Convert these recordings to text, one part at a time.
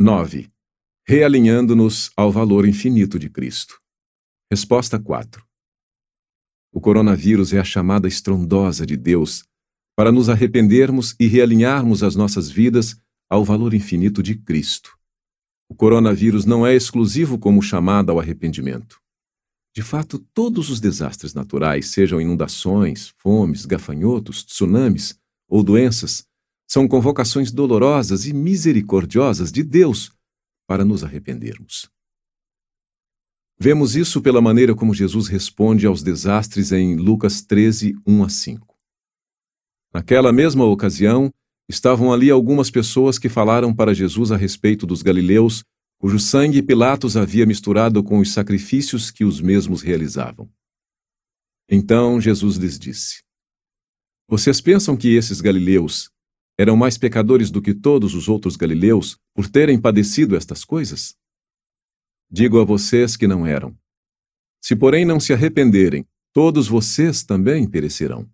9. Realinhando-nos ao valor infinito de Cristo. Resposta 4. O coronavírus é a chamada estrondosa de Deus para nos arrependermos e realinharmos as nossas vidas ao valor infinito de Cristo. O coronavírus não é exclusivo como chamada ao arrependimento. De fato, todos os desastres naturais, sejam inundações, fomes, gafanhotos, tsunamis ou doenças, são convocações dolorosas e misericordiosas de Deus para nos arrependermos. Vemos isso pela maneira como Jesus responde aos desastres em Lucas 13, 1 a 5. Naquela mesma ocasião, estavam ali algumas pessoas que falaram para Jesus a respeito dos galileus, cujo sangue Pilatos havia misturado com os sacrifícios que os mesmos realizavam. Então Jesus lhes disse: Vocês pensam que esses galileus eram mais pecadores do que todos os outros galileus por terem padecido estas coisas? Digo a vocês que não eram. Se, porém, não se arrependerem, todos vocês também perecerão.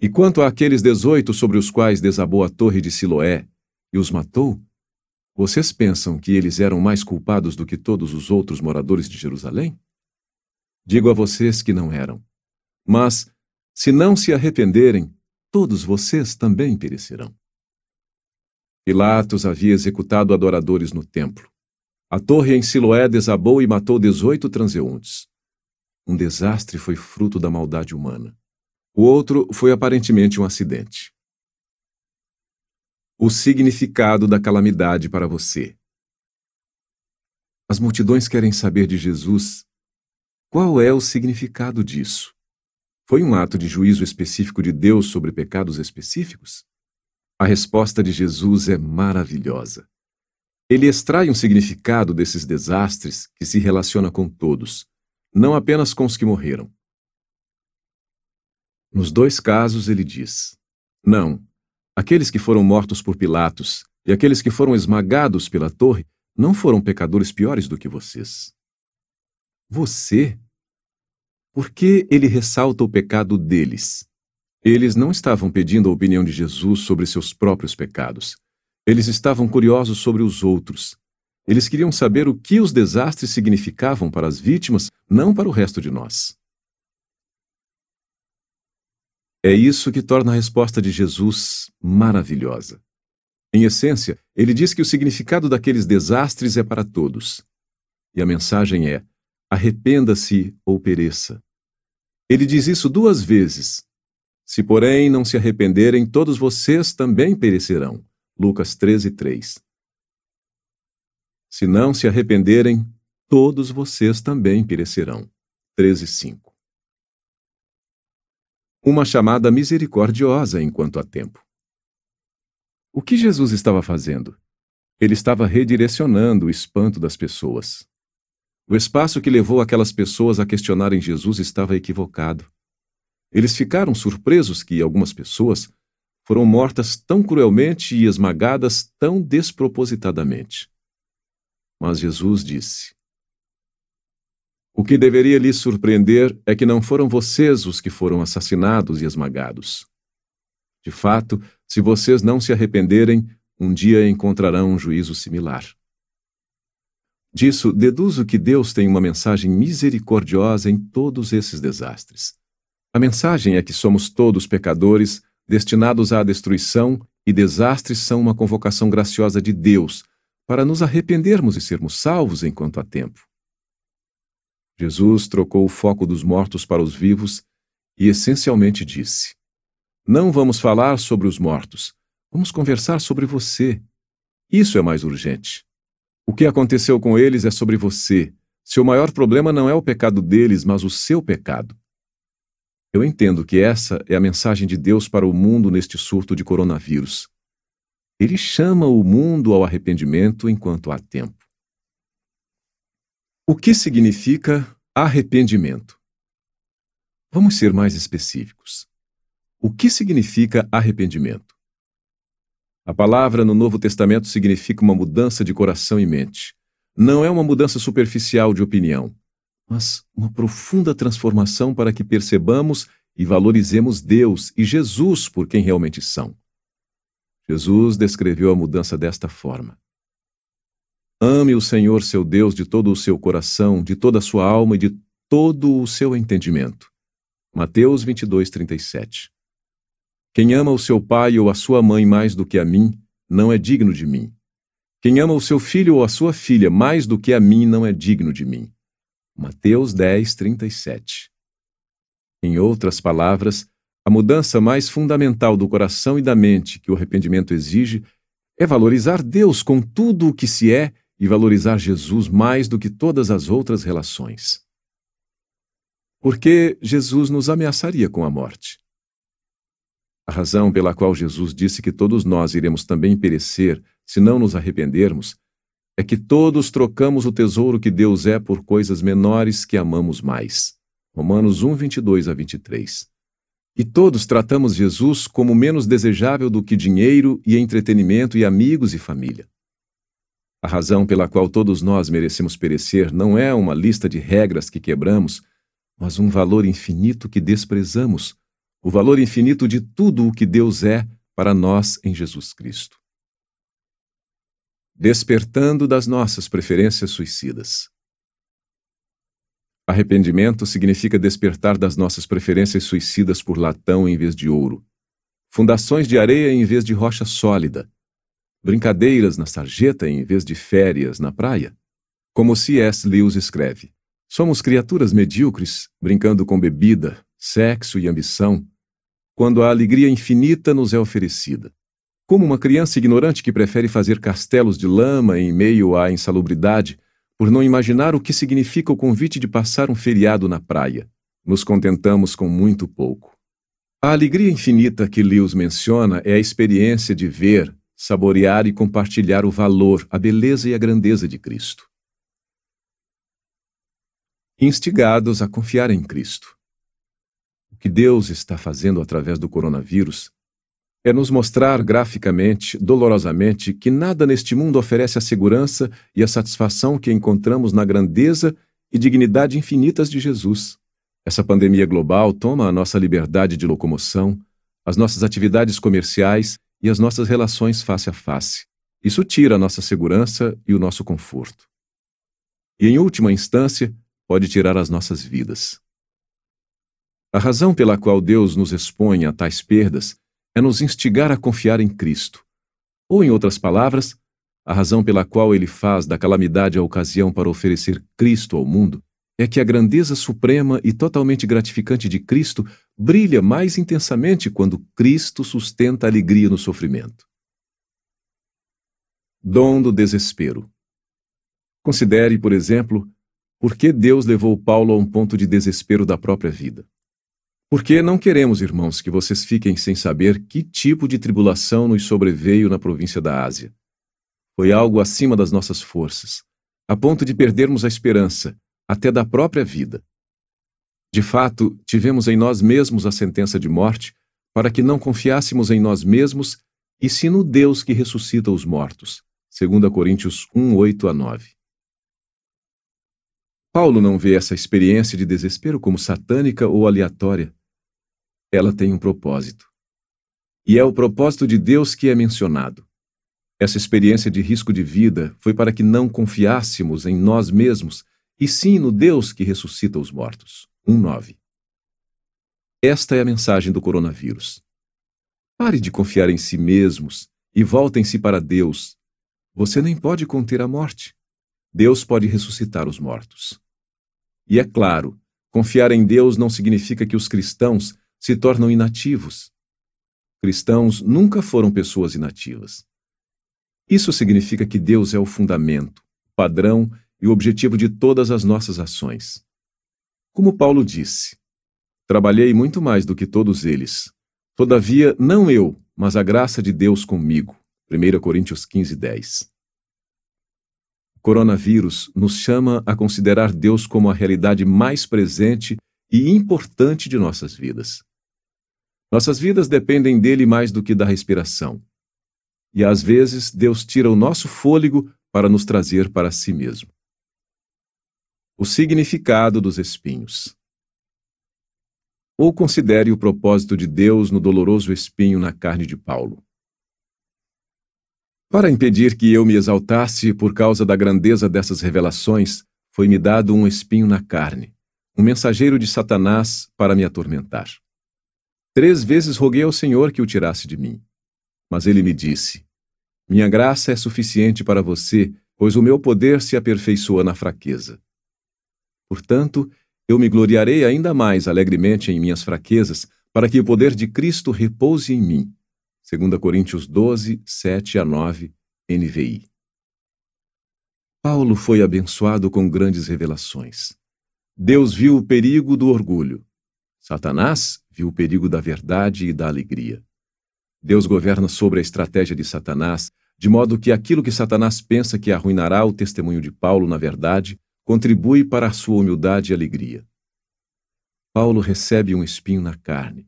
E quanto àqueles dezoito sobre os quais desabou a torre de Siloé e os matou, vocês pensam que eles eram mais culpados do que todos os outros moradores de Jerusalém? Digo a vocês que não eram. Mas, se não se arrependerem, todos vocês também perecerão. Pilatos havia executado adoradores no templo. A torre em Siloé desabou e matou dezoito transeuntes. Um desastre foi fruto da maldade humana. O outro foi aparentemente um acidente. O significado da calamidade para você. As multidões querem saber de Jesus. Qual é o significado disso? Foi um ato de juízo específico de Deus sobre pecados específicos? A resposta de Jesus é maravilhosa. Ele extrai um significado desses desastres que se relaciona com todos, não apenas com os que morreram. Nos dois casos, ele diz: Não, aqueles que foram mortos por Pilatos e aqueles que foram esmagados pela torre não foram pecadores piores do que vocês. Você? Por que ele ressalta o pecado deles? Eles não estavam pedindo a opinião de Jesus sobre seus próprios pecados. Eles estavam curiosos sobre os outros. Eles queriam saber o que os desastres significavam para as vítimas, não para o resto de nós. É isso que torna a resposta de Jesus maravilhosa. Em essência, ele diz que o significado daqueles desastres é para todos. E a mensagem é: arrependa-se ou pereça. Ele diz isso duas vezes. Se, porém, não se arrependerem, todos vocês também perecerão. Lucas 13, 3. Se não se arrependerem, todos vocês também perecerão. 13, 5 uma chamada misericordiosa enquanto há tempo. O que Jesus estava fazendo? Ele estava redirecionando o espanto das pessoas. O espaço que levou aquelas pessoas a questionarem Jesus estava equivocado. Eles ficaram surpresos que algumas pessoas foram mortas tão cruelmente e esmagadas tão despropositadamente. Mas Jesus disse: o que deveria lhes surpreender é que não foram vocês os que foram assassinados e esmagados. De fato, se vocês não se arrependerem, um dia encontrarão um juízo similar. Disso, deduzo que Deus tem uma mensagem misericordiosa em todos esses desastres. A mensagem é que somos todos pecadores, destinados à destruição, e desastres são uma convocação graciosa de Deus para nos arrependermos e sermos salvos enquanto há tempo. Jesus trocou o foco dos mortos para os vivos e essencialmente disse: Não vamos falar sobre os mortos, vamos conversar sobre você. Isso é mais urgente. O que aconteceu com eles é sobre você. Seu maior problema não é o pecado deles, mas o seu pecado. Eu entendo que essa é a mensagem de Deus para o mundo neste surto de coronavírus. Ele chama o mundo ao arrependimento enquanto há tempo. O que significa arrependimento? Vamos ser mais específicos. O que significa arrependimento? A palavra no Novo Testamento significa uma mudança de coração e mente. Não é uma mudança superficial de opinião, mas uma profunda transformação para que percebamos e valorizemos Deus e Jesus por quem realmente são. Jesus descreveu a mudança desta forma: Ame o Senhor seu Deus de todo o seu coração, de toda a sua alma e de todo o seu entendimento. Mateus 22, 37. Quem ama o seu pai ou a sua mãe mais do que a mim, não é digno de mim. Quem ama o seu filho ou a sua filha mais do que a mim, não é digno de mim. Mateus 10, 37. Em outras palavras, a mudança mais fundamental do coração e da mente que o arrependimento exige é valorizar Deus com tudo o que se é e valorizar Jesus mais do que todas as outras relações. Porque Jesus nos ameaçaria com a morte. A razão pela qual Jesus disse que todos nós iremos também perecer se não nos arrependermos é que todos trocamos o tesouro que Deus é por coisas menores que amamos mais. Romanos 1, 22 a 23. E todos tratamos Jesus como menos desejável do que dinheiro e entretenimento e amigos e família. A razão pela qual todos nós merecemos perecer não é uma lista de regras que quebramos, mas um valor infinito que desprezamos, o valor infinito de tudo o que Deus é para nós em Jesus Cristo. Despertando das nossas preferências suicidas. Arrependimento significa despertar das nossas preferências suicidas por latão em vez de ouro, fundações de areia em vez de rocha sólida, brincadeiras na sarjeta em vez de férias na praia. Como C.S. Lewis escreve: Somos criaturas medíocres, brincando com bebida, sexo e ambição, quando a alegria infinita nos é oferecida. Como uma criança ignorante que prefere fazer castelos de lama em meio à insalubridade por não imaginar o que significa o convite de passar um feriado na praia. Nos contentamos com muito pouco. A alegria infinita que Lewis menciona é a experiência de ver, saborear e compartilhar o valor, a beleza e a grandeza de Cristo. Instigados a confiar em Cristo. Que Deus está fazendo através do coronavírus é nos mostrar graficamente, dolorosamente, que nada neste mundo oferece a segurança e a satisfação que encontramos na grandeza e dignidade infinitas de Jesus. Essa pandemia global toma a nossa liberdade de locomoção, as nossas atividades comerciais e as nossas relações face a face. Isso tira a nossa segurança e o nosso conforto. E, em última instância, pode tirar as nossas vidas. A razão pela qual Deus nos expõe a tais perdas é nos instigar a confiar em Cristo. Ou, em outras palavras, a razão pela qual ele faz da calamidade a ocasião para oferecer Cristo ao mundo é que a grandeza suprema e totalmente gratificante de Cristo brilha mais intensamente quando Cristo sustenta a alegria no sofrimento. Dom do desespero. Considere, por exemplo, por que Deus levou Paulo a um ponto de desespero da própria vida. Porque não queremos, irmãos, que vocês fiquem sem saber que tipo de tribulação nos sobreveio na província da Ásia. Foi algo acima das nossas forças, a ponto de perdermos a esperança, até da própria vida. De fato, tivemos em nós mesmos a sentença de morte, para que não confiássemos em nós mesmos, e sim no Deus que ressuscita os mortos. 2 Coríntios 1, 8 a 9. Paulo não vê essa experiência de desespero como satânica ou aleatória ela tem um propósito. E é o propósito de Deus que é mencionado. Essa experiência de risco de vida foi para que não confiássemos em nós mesmos, e sim no Deus que ressuscita os mortos. 1.9 Esta é a mensagem do coronavírus. Pare de confiar em si mesmos e voltem-se para Deus. Você nem pode conter a morte. Deus pode ressuscitar os mortos. E é claro, confiar em Deus não significa que os cristãos se tornam inativos. Cristãos nunca foram pessoas inativas. Isso significa que Deus é o fundamento, o padrão e o objetivo de todas as nossas ações. Como Paulo disse, trabalhei muito mais do que todos eles. Todavia, não eu, mas a graça de Deus comigo. 1 Coríntios 15, 10. O coronavírus nos chama a considerar Deus como a realidade mais presente e importante de nossas vidas. Nossas vidas dependem dele mais do que da respiração. E às vezes Deus tira o nosso fôlego para nos trazer para si mesmo. O significado dos espinhos. Ou considere o propósito de Deus no doloroso espinho na carne de Paulo. Para impedir que eu me exaltasse por causa da grandeza dessas revelações, foi-me dado um espinho na carne, um mensageiro de Satanás para me atormentar. Três vezes roguei ao Senhor que o tirasse de mim. Mas ele me disse: Minha graça é suficiente para você, pois o meu poder se aperfeiçoa na fraqueza. Portanto, eu me gloriarei ainda mais alegremente em minhas fraquezas, para que o poder de Cristo repouse em mim. 2 Coríntios 12, 7 a 9, NVI. Paulo foi abençoado com grandes revelações. Deus viu o perigo do orgulho. Satanás viu o perigo da verdade e da alegria. Deus governa sobre a estratégia de Satanás, de modo que aquilo que Satanás pensa que arruinará o testemunho de Paulo na verdade, contribui para a sua humildade e alegria. Paulo recebe um espinho na carne,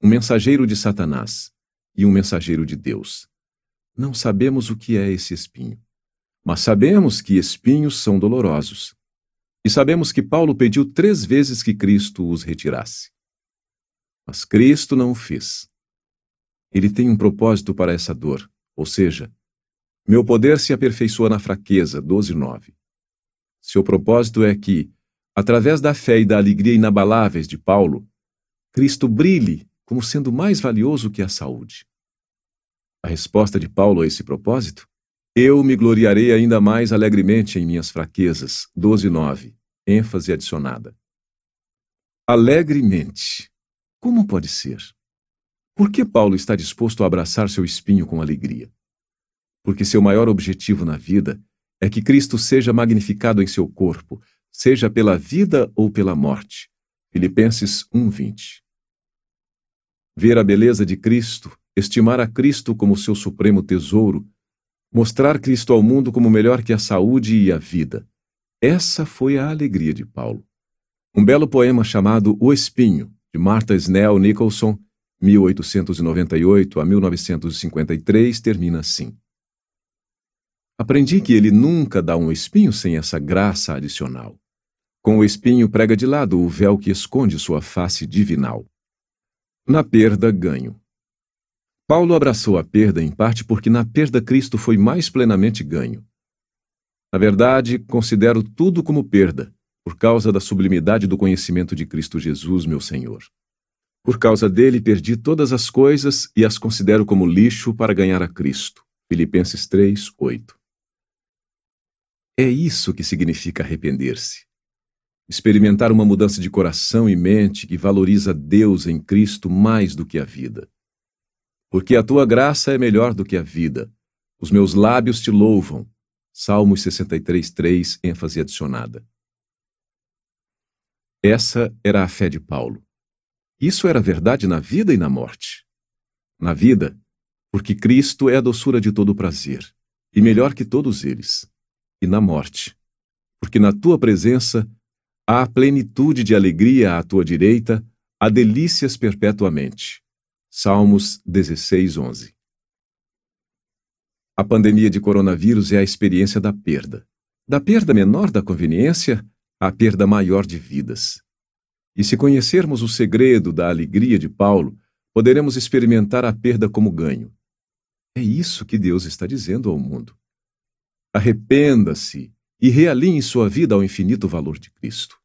um mensageiro de Satanás e um mensageiro de Deus. Não sabemos o que é esse espinho, mas sabemos que espinhos são dolorosos. E sabemos que Paulo pediu três vezes que Cristo os retirasse. Mas Cristo não o fez. Ele tem um propósito para essa dor, ou seja, meu poder se aperfeiçoa na fraqueza, 12:9. Seu propósito é que, através da fé e da alegria inabaláveis de Paulo, Cristo brilhe como sendo mais valioso que a saúde. A resposta de Paulo a esse propósito? Eu me gloriarei ainda mais alegremente em minhas fraquezas, 12:9, ênfase adicionada. Alegremente. Como pode ser? Por que Paulo está disposto a abraçar seu espinho com alegria? Porque seu maior objetivo na vida é que Cristo seja magnificado em seu corpo, seja pela vida ou pela morte. Filipenses 1:20. Ver a beleza de Cristo, estimar a Cristo como seu supremo tesouro, mostrar Cristo ao mundo como melhor que a saúde e a vida. Essa foi a alegria de Paulo. Um belo poema chamado O Espinho, de Martha Snell Nicholson, 1898 a 1953, termina assim. Aprendi que ele nunca dá um espinho sem essa graça adicional. Com o espinho prega de lado o véu que esconde sua face divinal. Na perda, ganho. Paulo abraçou a perda em parte porque na perda Cristo foi mais plenamente ganho. Na verdade, considero tudo como perda, por causa da sublimidade do conhecimento de Cristo Jesus, meu Senhor. Por causa dele, perdi todas as coisas e as considero como lixo para ganhar a Cristo. Filipenses 3, 8. É isso que significa arrepender-se. Experimentar uma mudança de coração e mente que valoriza Deus em Cristo mais do que a vida. Porque a tua graça é melhor do que a vida. Os meus lábios te louvam. Salmos 63, 3, ênfase adicionada. Essa era a fé de Paulo. Isso era verdade na vida e na morte. Na vida, porque Cristo é a doçura de todo prazer, e melhor que todos eles e na morte. Porque na tua presença há plenitude de alegria à tua direita, há delícias perpetuamente. Salmos 16, 11. A pandemia de coronavírus é a experiência da perda. Da perda menor da conveniência à perda maior de vidas. E se conhecermos o segredo da alegria de Paulo, poderemos experimentar a perda como ganho. É isso que Deus está dizendo ao mundo. Arrependa-se e realinhe sua vida ao infinito valor de Cristo.